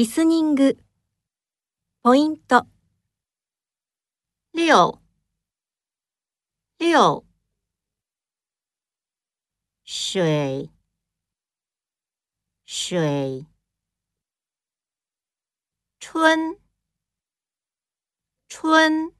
リスニング。ポイント。六六水水春春